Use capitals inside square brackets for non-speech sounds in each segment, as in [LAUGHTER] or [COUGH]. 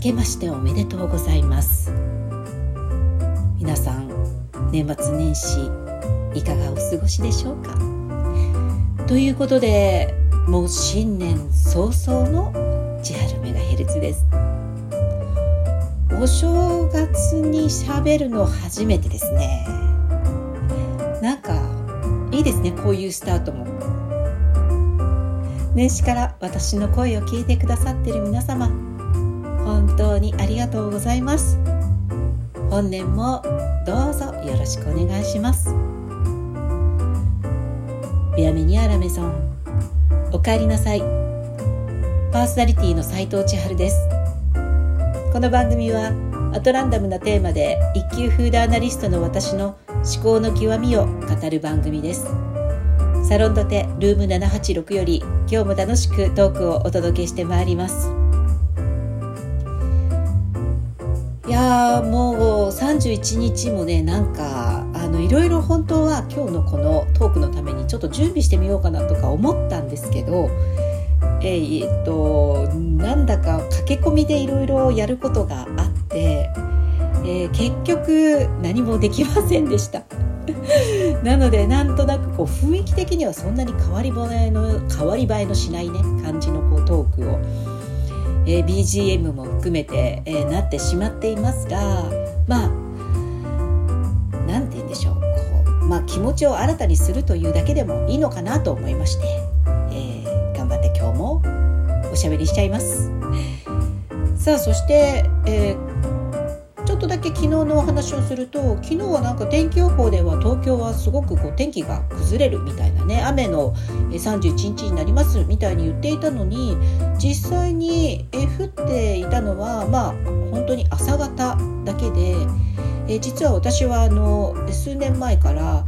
けましておめでとうございます。皆さん年末年始いかがお過ごしでしょうか？ということでもう新年早々の千春メガヘルツです。お正月に喋るの初めてですね。なんかいいですねこういうスタートも。年始から私の声を聞いてくださっている皆様。本当にありがとうございます。本年もどうぞよろしくお願いします。ビアメニアラメゾンおかえりなさい。パーソナリティの斉藤千春です。この番組はアトランダムなテーマで一級フードアナリストの私の思考の極みを語る番組です。サロンドテルーム786より今日も楽しくトークをお届けしてまいります。いやもう31日もねなんかあのいろいろ本当は今日のこのトークのためにちょっと準備してみようかなとか思ったんですけどえー、っとなんだか駆け込みでいろいろやることがあって、えー、結局何もできませんでした。[LAUGHS] なのでなんとなくこう雰囲気的にはそんなに変わり映えの変わり映えのしないね感じのこうトークを、えー、BGM も含めて、えー、なってしまっていますがまあ何て言うんでしょうこう、まあ、気持ちを新たにするというだけでもいいのかなと思いまして、えー、頑張って今日もおしゃべりしちゃいます。さあそして、えーけ昨日のお話をすると昨日はなんか天気予報では東京はすごくこう天気が崩れるみたいなね雨の31日になりますみたいに言っていたのに実際に降っていたのはまあ本当に朝方だけで。実は私はあの数年前から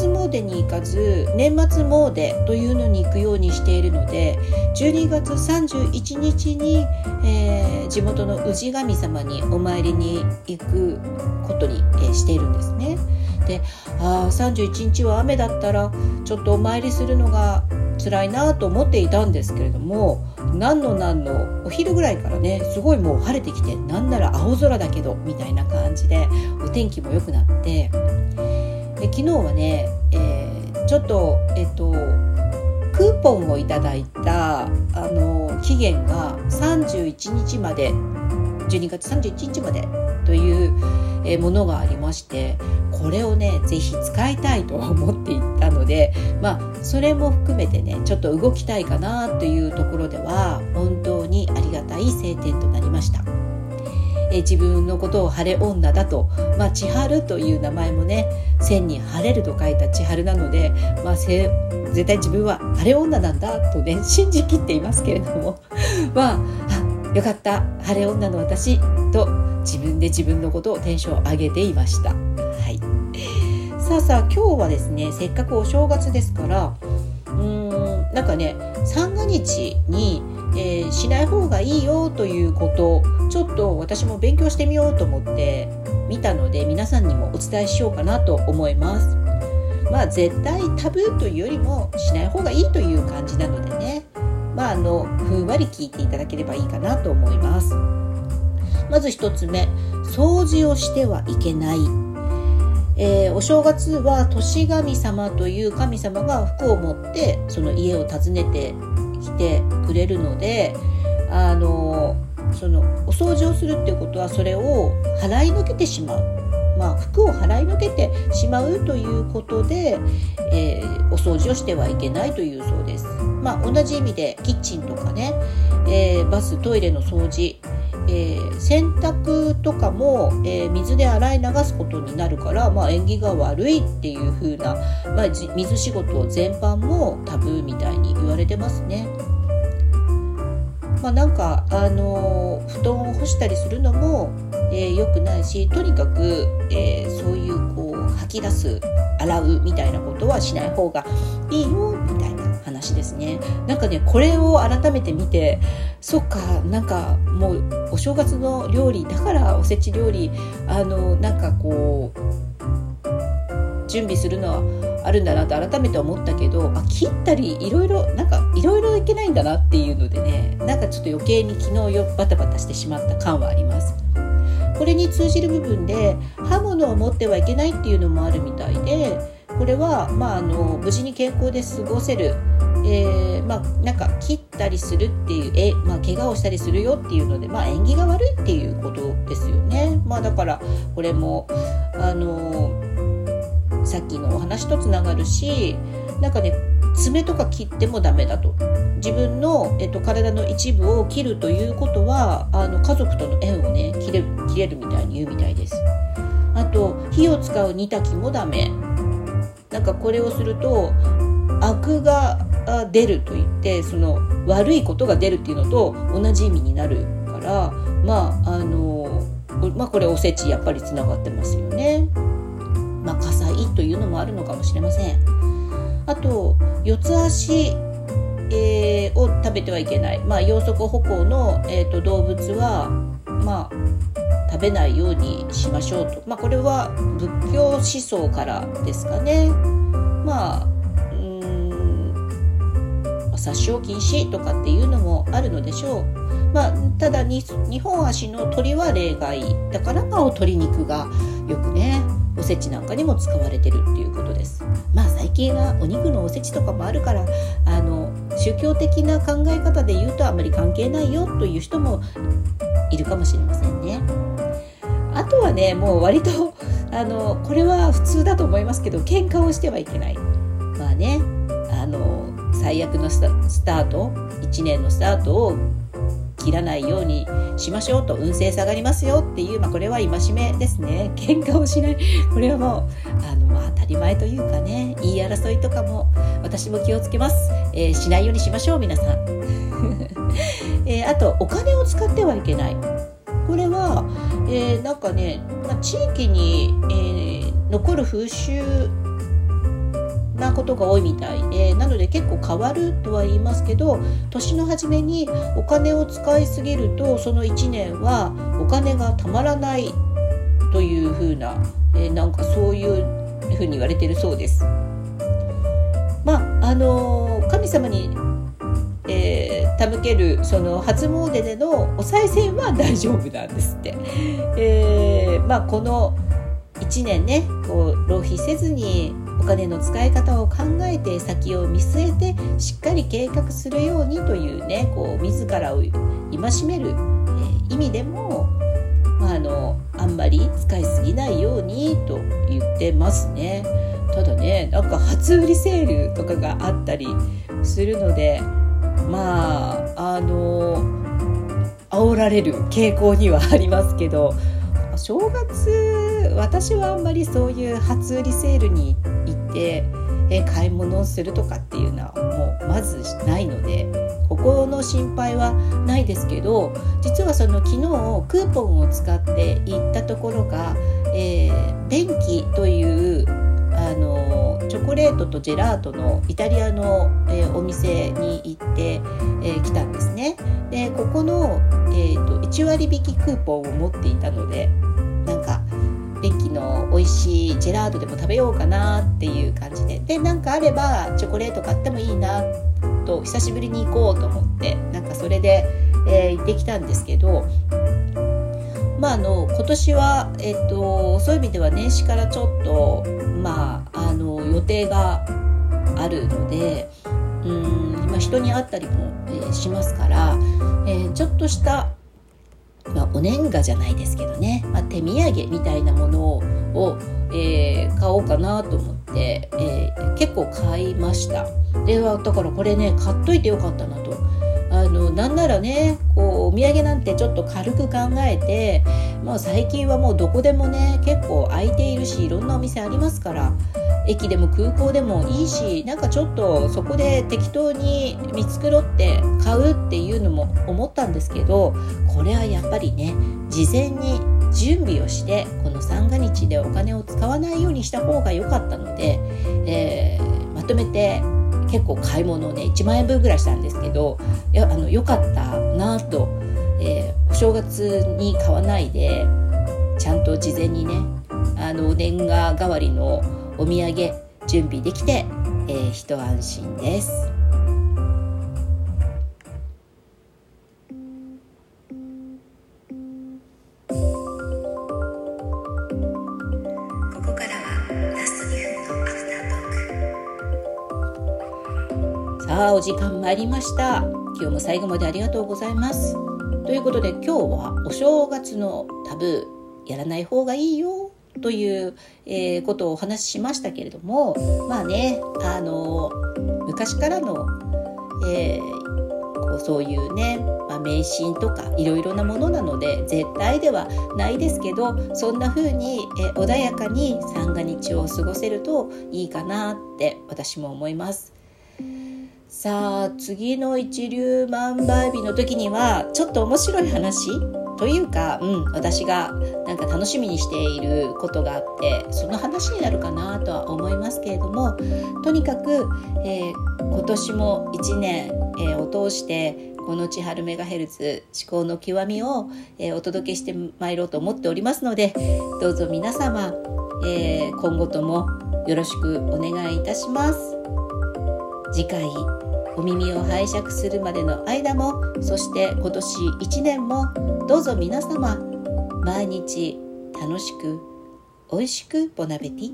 初詣に行かず年末詣というのに行くようにしているので12月31日に、えー、地元の氏神様にお参りに行くことに、えー、しているんですね。であ31日は雨だったらちょっとお参りするのが辛いなと思っていたんですけれども何の何のお昼ぐらいからねすごいもう晴れてきてなんなら青空だけどみたいな感じでお天気も良くなってで昨日はね、えー、ちょっとえっとクーポンをいただいたあの期限が31日まで12月31日までというものがありましてこれをね是非使いたいと思っていたのでまあそれも含めてねちょっと動きたいかなというところでは本当にありがたい晴天となりました。え自分のことを晴れ女だと、まあ、千春という名前もね千に晴れると書いた千春なので、まあ、絶対自分は晴れ女なんだとね信じきっていますけれども [LAUGHS] まああよかった晴れ女の私と自分で自分のことをテンション上げていました。はいさあさあ今日はですねせっかくお正月ですからうーんなんかね三が日に、えー、しない方がいいよということちょっと私も勉強してみようと思って見たので皆さんにもお伝えしようかなと思います。まあ絶対タブーというよりもしない方がいいという感じなのでねまああのふんわり聞いていただければいいかなと思います。まず1つ目掃除をしてはいけないえー、お正月は年神様という神様が服を持ってその家を訪ねて来てくれるのであのそのお掃除をするっていうことはそれを払いのけてしまう、まあ、服を払いのけてしまうということで、えー、お掃除をしてはいけないというそうです。まあ、同じ意味でキッチンとかね、えー、バストイレの掃除えー、洗濯とかも、えー、水で洗い流すことになるから、まあ、縁起が悪いっていう風な、まあ、水仕事全般もタブーみたいに言われてますね。まあ、なんか、あのー、布団を干したりするのも、えー、良くないしとにかく、えー、そういうこう吐き出す洗うみたいなことはしない方がいいよ話ですねなんかねこれを改めて見てそっかなんかもうお正月の料理だからおせち料理あのなんかこう準備するのはあるんだなと改めて思ったけどあ切ったりいろいろなんかいろいろいけないんだなっていうのでねなんかちょっと余計に昨日よバタバタしてしまった感はあります。これに通じる部分で刃物を持ってはいけないっていうのもあるみたいでこれは、まあ、あの無事に健康で過ごせる、えー、まあ、なんか切ったりするっていうえ、まあ、怪我をしたりするよっていうので、まあ、縁起が悪いっていうことですよね。まあ、だからこれもあのさっきのお話とつながるしなんかね爪とか切ってもダメだと。自分の、えっと、体の一部を切るということはあの家族との縁をね切れ切れるみたいに言うみたいです。あと火を使う煮炊きもダメ。なんかこれをすると悪が出ると言ってその悪いことが出るっていうのと同じ意味になるからまああのまあこれおせちやっぱりつながってますよね。まあ火災というのもあるのかもしれません。あと四つ足、えー、を食べてはいけない、まあ、養足歩行の、えーと、動物はまあ食べないようにしましょうと、まあ、これは仏教思想からですかね。まあ殺傷禁止とかっていうのもあるのでしょう。まあ、ただに2本足の鳥は例外だからまあ鶏肉がよくねおせちなんかにも使われてるっていうことです。まあ最近はお肉のおせちとかもあるからあの宗教的な考え方で言うとあんまり関係ないよという人もいるかもしれませんね。あとはねもう割とあのこれは普通だと思いますけど喧嘩をしてはいけない。まあね最悪のスタート1年のスタートを切らないようにしましょうと運勢下がりますよっていう、まあ、これは戒めですね。喧嘩をしない。これはもうあの、まあ、当たり前というかね。言い争いとかも私も気をつけます、えー、しないようにしましょう皆さん、[LAUGHS] えー、あとお金を使ってはいけない。これは、えー、なんかね、まあ、地域に、え残る風習なことが多いみたいでなので結構変わるとは言いますけど年の初めにお金を使いすぎるとその1年はお金がたまらないというふうな、えー、なんかそういうふうに言われてるそうです。まああのー、神様にえー、手向けるその初詣でのお賽銭は大丈夫なんですって。えー、まあ、この1年ねこう浪費せずにお金の使い方を考えて先を見据えてしっかり計画するようにというねこう自らを戒める、え、意味でも、まあ、あのあんまり使いすぎないようにと言ってますね。ただねなんか初売りセールとかがあったりするのでまああの煽られる傾向にはありますけど正月私はあんまりそういう初売りセールにてえ買い物をするとかっていうのはもうまずないのでここの心配はないですけど実はその昨日クーポンを使って行ったところが、えー、便器というあのチョコレートとジェラートのイタリアの、えー、お店に行って、えー、来たんですね。でここの、えーと、と1割引きクーポンを持っていたので美味しいジェラートでも食べようかなっていう感じで。でなんかあればチョコレート買ってもいいなと久しぶりに行こうと思ってなんかそれで、えー、行ってきたんですけどまああの今年は、えっと、そういう意味では年始からちょっとまああの予定があるのでうん今人に会ったりも、えー、しますから、えー、ちょっとしたまあ、お年賀じゃないですけどね、まあ、手土産みたいなものを、をえー、買おうかなと思って、えー、結構買いました。でだからこれね買っといてよかったなと。あのなんならねこうお土産なんてちょっと軽く考えて、まあ、最近はもうどこでもね結構空いているしいろんなお店ありますから駅でも空港でもいいしなんかちょっとそこで適当に見繕って買うっていうのも思ったんですけどこれはやっぱりね事前に準備をしてこの三が日でお金を使わないようにした方が良かったので、えー、まとめて結構買い物をね1万円分ぐらいしたんですけどやあの良かったなと、えー、お正月に買わないでちゃんと事前にねあの年賀代わりのお土産準備できて、えー、一安心です。お時間参りました。今日も最後までありがとうございます。ということで今日はお正月のタブーやらない方がいいよ。という、えー、ことをお話ししましたけれどもまあねあの昔からの、えー、こうそういうね、まあ、迷信とかいろいろなものなので絶対ではないですけどそんな風に、え、穏やかに三が日を過ごせるといいかなって私も思います。さあ次の一粒万倍日の時にはちょっと面白い話というか、うん、私がなんか楽しみにしていることがあってその話になるかなとは思いますけれどもとにかく、えー、今年も1年、えー、を通してこの千春メガヘルツ思考の極みを、えー、お届けしてまいろうと思っておりますのでどうぞ皆様、え今後ともよろしくお願いいたします。次回お耳を拝借するまでの間もそして今年1年もどうぞ皆様毎日楽しく美味しくボナベティ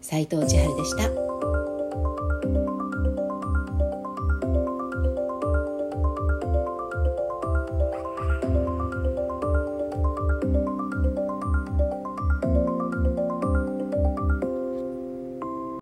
斉藤千春でした。